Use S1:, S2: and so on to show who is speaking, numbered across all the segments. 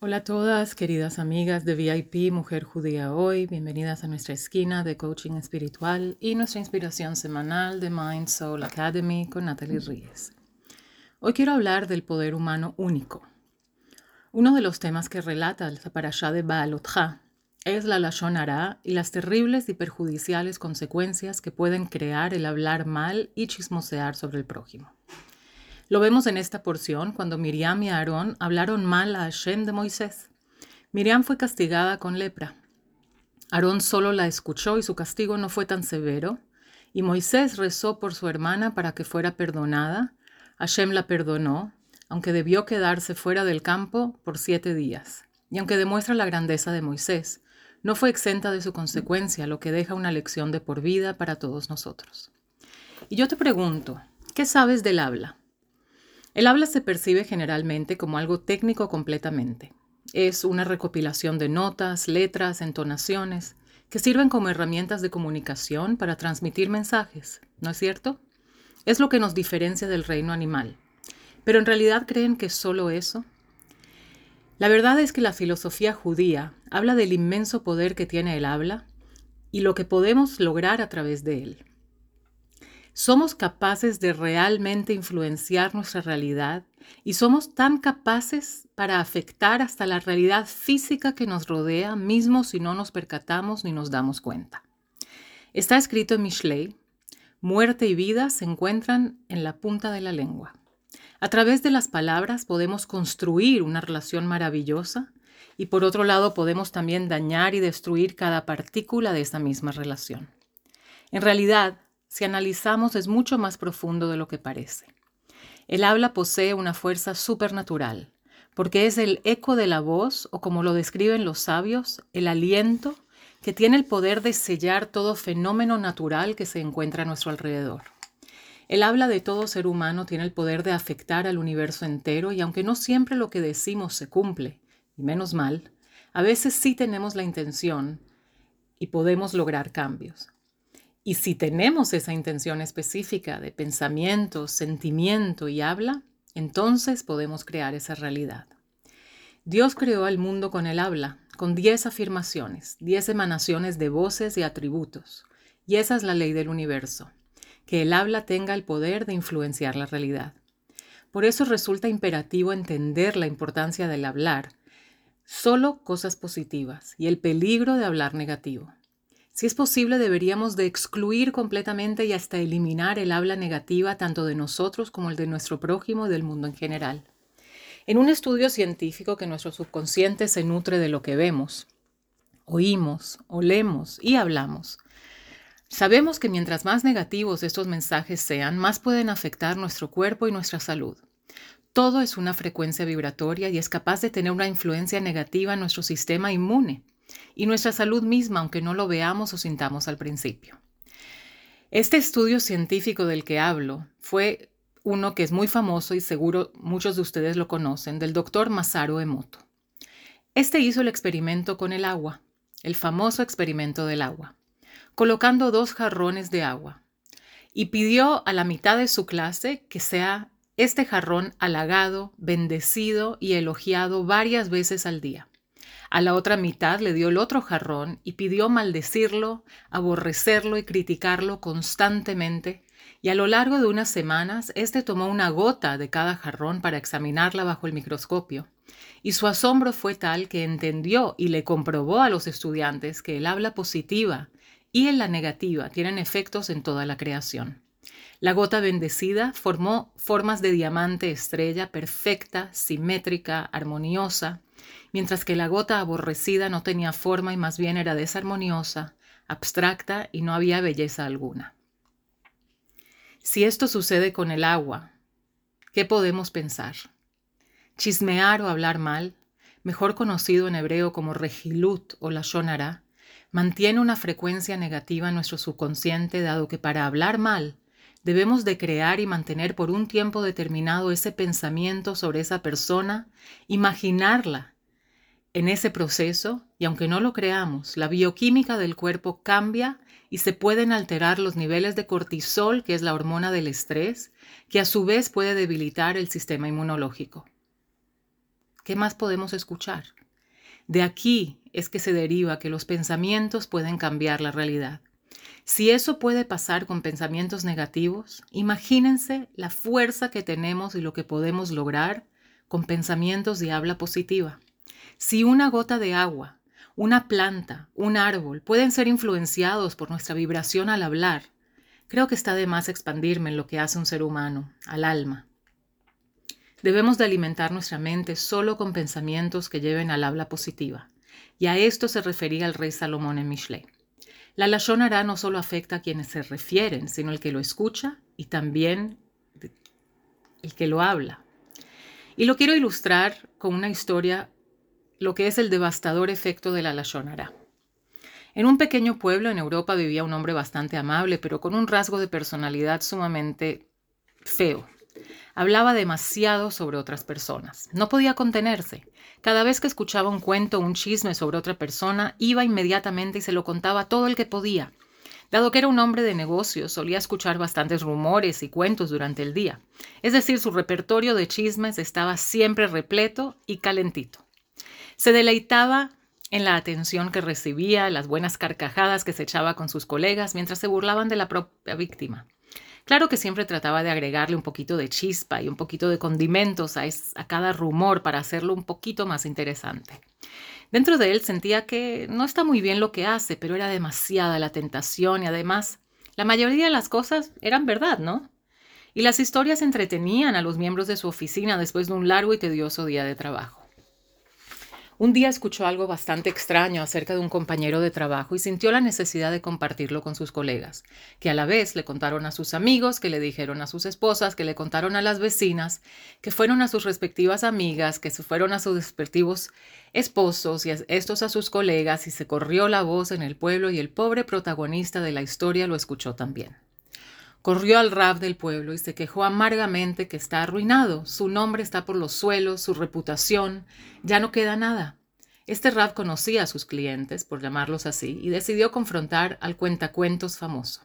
S1: Hola a todas, queridas amigas de VIP Mujer Judía Hoy. Bienvenidas a nuestra esquina de coaching espiritual y nuestra inspiración semanal de Mind Soul Academy con Natalie Ríez. Hoy quiero hablar del poder humano único. Uno de los temas que relata el parashá de Baalotja es la Lashon Hara y las terribles y perjudiciales consecuencias que pueden crear el hablar mal y chismosear sobre el prójimo. Lo vemos en esta porción cuando Miriam y Aarón hablaron mal a Hashem de Moisés. Miriam fue castigada con lepra. Aarón solo la escuchó y su castigo no fue tan severo. Y Moisés rezó por su hermana para que fuera perdonada. Hashem la perdonó, aunque debió quedarse fuera del campo por siete días. Y aunque demuestra la grandeza de Moisés, no fue exenta de su consecuencia, lo que deja una lección de por vida para todos nosotros. Y yo te pregunto, ¿qué sabes del habla? El habla se percibe generalmente como algo técnico completamente. Es una recopilación de notas, letras, entonaciones, que sirven como herramientas de comunicación para transmitir mensajes, ¿no es cierto? Es lo que nos diferencia del reino animal. Pero en realidad creen que es solo eso. La verdad es que la filosofía judía habla del inmenso poder que tiene el habla y lo que podemos lograr a través de él. Somos capaces de realmente influenciar nuestra realidad y somos tan capaces para afectar hasta la realidad física que nos rodea, mismo si no nos percatamos ni nos damos cuenta. Está escrito en Mishlei, muerte y vida se encuentran en la punta de la lengua. A través de las palabras podemos construir una relación maravillosa y por otro lado podemos también dañar y destruir cada partícula de esa misma relación. En realidad, si analizamos, es mucho más profundo de lo que parece. El habla posee una fuerza supernatural, porque es el eco de la voz, o como lo describen los sabios, el aliento que tiene el poder de sellar todo fenómeno natural que se encuentra a nuestro alrededor. El habla de todo ser humano tiene el poder de afectar al universo entero y aunque no siempre lo que decimos se cumple, y menos mal, a veces sí tenemos la intención y podemos lograr cambios. Y si tenemos esa intención específica de pensamiento, sentimiento y habla, entonces podemos crear esa realidad. Dios creó al mundo con el habla, con diez afirmaciones, diez emanaciones de voces y atributos. Y esa es la ley del universo, que el habla tenga el poder de influenciar la realidad. Por eso resulta imperativo entender la importancia del hablar, solo cosas positivas, y el peligro de hablar negativo. Si es posible, deberíamos de excluir completamente y hasta eliminar el habla negativa tanto de nosotros como el de nuestro prójimo y del mundo en general. En un estudio científico que nuestro subconsciente se nutre de lo que vemos, oímos, olemos y hablamos, sabemos que mientras más negativos estos mensajes sean, más pueden afectar nuestro cuerpo y nuestra salud. Todo es una frecuencia vibratoria y es capaz de tener una influencia negativa en nuestro sistema inmune y nuestra salud misma, aunque no lo veamos o sintamos al principio. Este estudio científico del que hablo fue uno que es muy famoso y seguro muchos de ustedes lo conocen, del doctor Masaru Emoto. Este hizo el experimento con el agua, el famoso experimento del agua, colocando dos jarrones de agua, y pidió a la mitad de su clase que sea este jarrón halagado, bendecido y elogiado varias veces al día. A la otra mitad le dio el otro jarrón y pidió maldecirlo, aborrecerlo y criticarlo constantemente, y a lo largo de unas semanas éste tomó una gota de cada jarrón para examinarla bajo el microscopio, y su asombro fue tal que entendió y le comprobó a los estudiantes que el habla positiva y en la negativa tienen efectos en toda la creación. La gota bendecida formó formas de diamante estrella perfecta, simétrica, armoniosa, mientras que la gota aborrecida no tenía forma y más bien era desarmoniosa, abstracta y no había belleza alguna. Si esto sucede con el agua, ¿qué podemos pensar? Chismear o hablar mal, mejor conocido en hebreo como regilut o la shonara, mantiene una frecuencia negativa en nuestro subconsciente dado que para hablar mal debemos de crear y mantener por un tiempo determinado ese pensamiento sobre esa persona, imaginarla en ese proceso, y aunque no lo creamos, la bioquímica del cuerpo cambia y se pueden alterar los niveles de cortisol, que es la hormona del estrés, que a su vez puede debilitar el sistema inmunológico. ¿qué más podemos escuchar? De aquí es que se deriva que los pensamientos pueden cambiar la realidad. Si eso puede pasar con pensamientos negativos, imagínense la fuerza que tenemos y lo que podemos lograr con pensamientos de habla positiva. Si una gota de agua, una planta, un árbol pueden ser influenciados por nuestra vibración al hablar, creo que está de más expandirme en lo que hace un ser humano, al alma. Debemos de alimentar nuestra mente solo con pensamientos que lleven al habla positiva. Y a esto se refería el rey Salomón en Mishle. La Lashon Hara no solo afecta a quienes se refieren, sino el que lo escucha y también el que lo habla. Y lo quiero ilustrar con una historia, lo que es el devastador efecto de la Lashon Hara. En un pequeño pueblo en Europa vivía un hombre bastante amable, pero con un rasgo de personalidad sumamente feo. Hablaba demasiado sobre otras personas. No podía contenerse. Cada vez que escuchaba un cuento o un chisme sobre otra persona, iba inmediatamente y se lo contaba todo el que podía. Dado que era un hombre de negocios, solía escuchar bastantes rumores y cuentos durante el día. Es decir, su repertorio de chismes estaba siempre repleto y calentito. Se deleitaba en la atención que recibía, las buenas carcajadas que se echaba con sus colegas mientras se burlaban de la propia víctima. Claro que siempre trataba de agregarle un poquito de chispa y un poquito de condimentos a, a cada rumor para hacerlo un poquito más interesante. Dentro de él sentía que no está muy bien lo que hace, pero era demasiada la tentación y además la mayoría de las cosas eran verdad, ¿no? Y las historias entretenían a los miembros de su oficina después de un largo y tedioso día de trabajo. Un día escuchó algo bastante extraño acerca de un compañero de trabajo y sintió la necesidad de compartirlo con sus colegas, que a la vez le contaron a sus amigos, que le dijeron a sus esposas, que le contaron a las vecinas, que fueron a sus respectivas amigas, que se fueron a sus respectivos esposos y estos a sus colegas y se corrió la voz en el pueblo y el pobre protagonista de la historia lo escuchó también. Corrió al rab del pueblo y se quejó amargamente que está arruinado, su nombre está por los suelos, su reputación, ya no queda nada. Este rab conocía a sus clientes, por llamarlos así, y decidió confrontar al cuentacuentos famoso.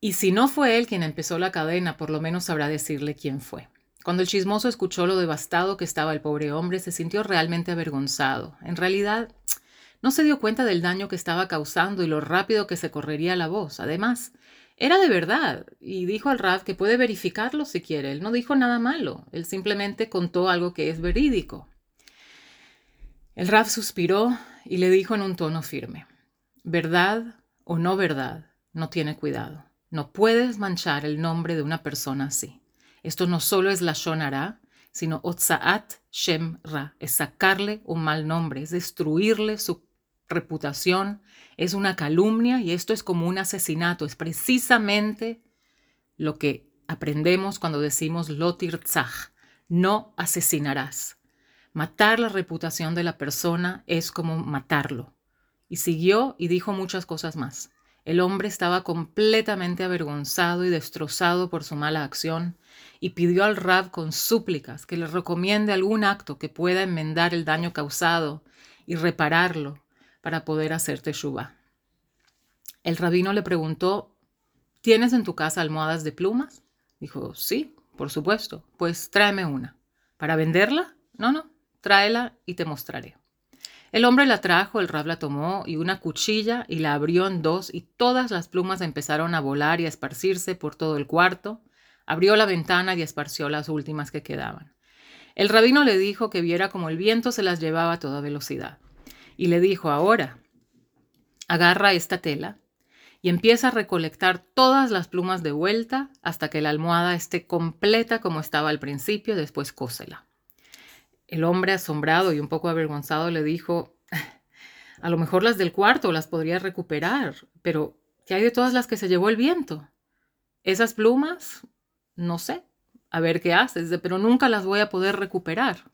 S1: Y si no fue él quien empezó la cadena, por lo menos sabrá decirle quién fue. Cuando el chismoso escuchó lo devastado que estaba el pobre hombre, se sintió realmente avergonzado. En realidad, no se dio cuenta del daño que estaba causando y lo rápido que se correría la voz. Además, era de verdad y dijo al Raf que puede verificarlo si quiere. Él no dijo nada malo, él simplemente contó algo que es verídico. El Raf suspiró y le dijo en un tono firme, verdad o no verdad, no tiene cuidado. No puedes manchar el nombre de una persona así. Esto no solo es la Shonara, sino Otsaat Shem Ra, es sacarle un mal nombre, es destruirle su reputación, es una calumnia y esto es como un asesinato. Es precisamente lo que aprendemos cuando decimos lotir tzach, no asesinarás. Matar la reputación de la persona es como matarlo. Y siguió y dijo muchas cosas más. El hombre estaba completamente avergonzado y destrozado por su mala acción y pidió al Rab con súplicas que le recomiende algún acto que pueda enmendar el daño causado y repararlo para poder hacer teshuva. El rabino le preguntó, ¿tienes en tu casa almohadas de plumas? Dijo, sí, por supuesto. Pues tráeme una. ¿Para venderla? No, no, tráela y te mostraré. El hombre la trajo, el rab la tomó y una cuchilla y la abrió en dos y todas las plumas empezaron a volar y a esparcirse por todo el cuarto. Abrió la ventana y esparció las últimas que quedaban. El rabino le dijo que viera como el viento se las llevaba a toda velocidad y le dijo, ahora, agarra esta tela y empieza a recolectar todas las plumas de vuelta hasta que la almohada esté completa como estaba al principio, después cósela. El hombre, asombrado y un poco avergonzado, le dijo, a lo mejor las del cuarto las podría recuperar, pero ¿qué hay de todas las que se llevó el viento? Esas plumas, no sé, a ver qué haces, pero nunca las voy a poder recuperar.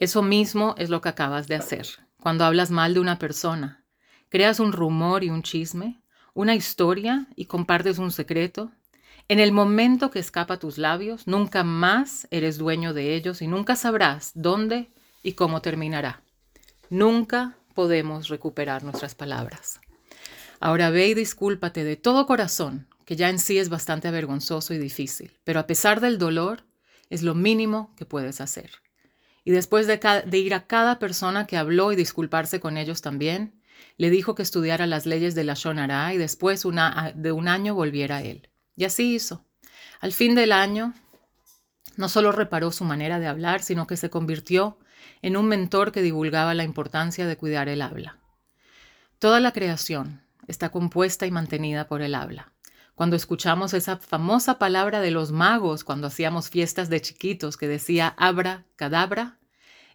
S1: Eso mismo es lo que acabas de hacer. Cuando hablas mal de una persona, creas un rumor y un chisme, una historia y compartes un secreto. En el momento que escapa a tus labios, nunca más eres dueño de ellos y nunca sabrás dónde y cómo terminará. Nunca podemos recuperar nuestras palabras. Ahora ve y discúlpate de todo corazón, que ya en sí es bastante avergonzoso y difícil, pero a pesar del dolor, es lo mínimo que puedes hacer. Y después de, ir a cada persona que habló y disculparse con ellos también, le dijo que estudiara las leyes de la Shonara y después de un año volviera a él. Y así hizo. Al fin del año, no solo reparó su manera de hablar, sino que se convirtió en un mentor que divulgaba la importancia de cuidar el habla. Toda la creación está compuesta y mantenida por el habla. Cuando escuchamos esa famosa palabra de los magos cuando hacíamos fiestas de chiquitos que decía abra cadabra,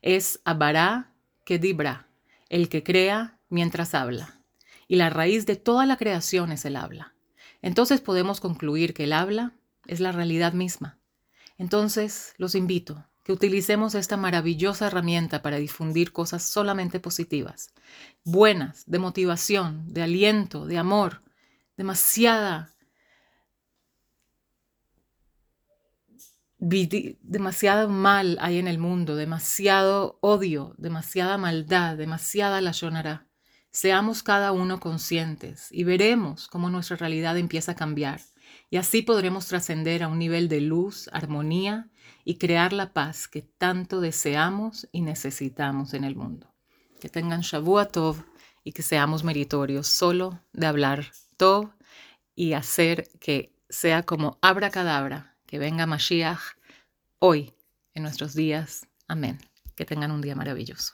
S1: es abará kedibra, el que crea mientras habla. Y la raíz de toda la creación es el habla. Entonces podemos concluir que el habla es la realidad misma. Entonces los invito que utilicemos esta maravillosa herramienta para difundir cosas solamente positivas, buenas, de motivación, de aliento, de amor, demasiada demasiado mal hay en el mundo, demasiado odio, demasiada maldad, demasiada la. Seamos cada uno conscientes y veremos cómo nuestra realidad empieza a cambiar. Y así podremos trascender a un nivel de luz, armonía y crear la paz que tanto deseamos y necesitamos en el mundo. Que tengan Shavua Tov y que seamos meritorios solo de hablar Tov y hacer que sea como abracadabra que venga Mashiach hoy, en nuestros días. Amén. Que tengan un día maravilloso.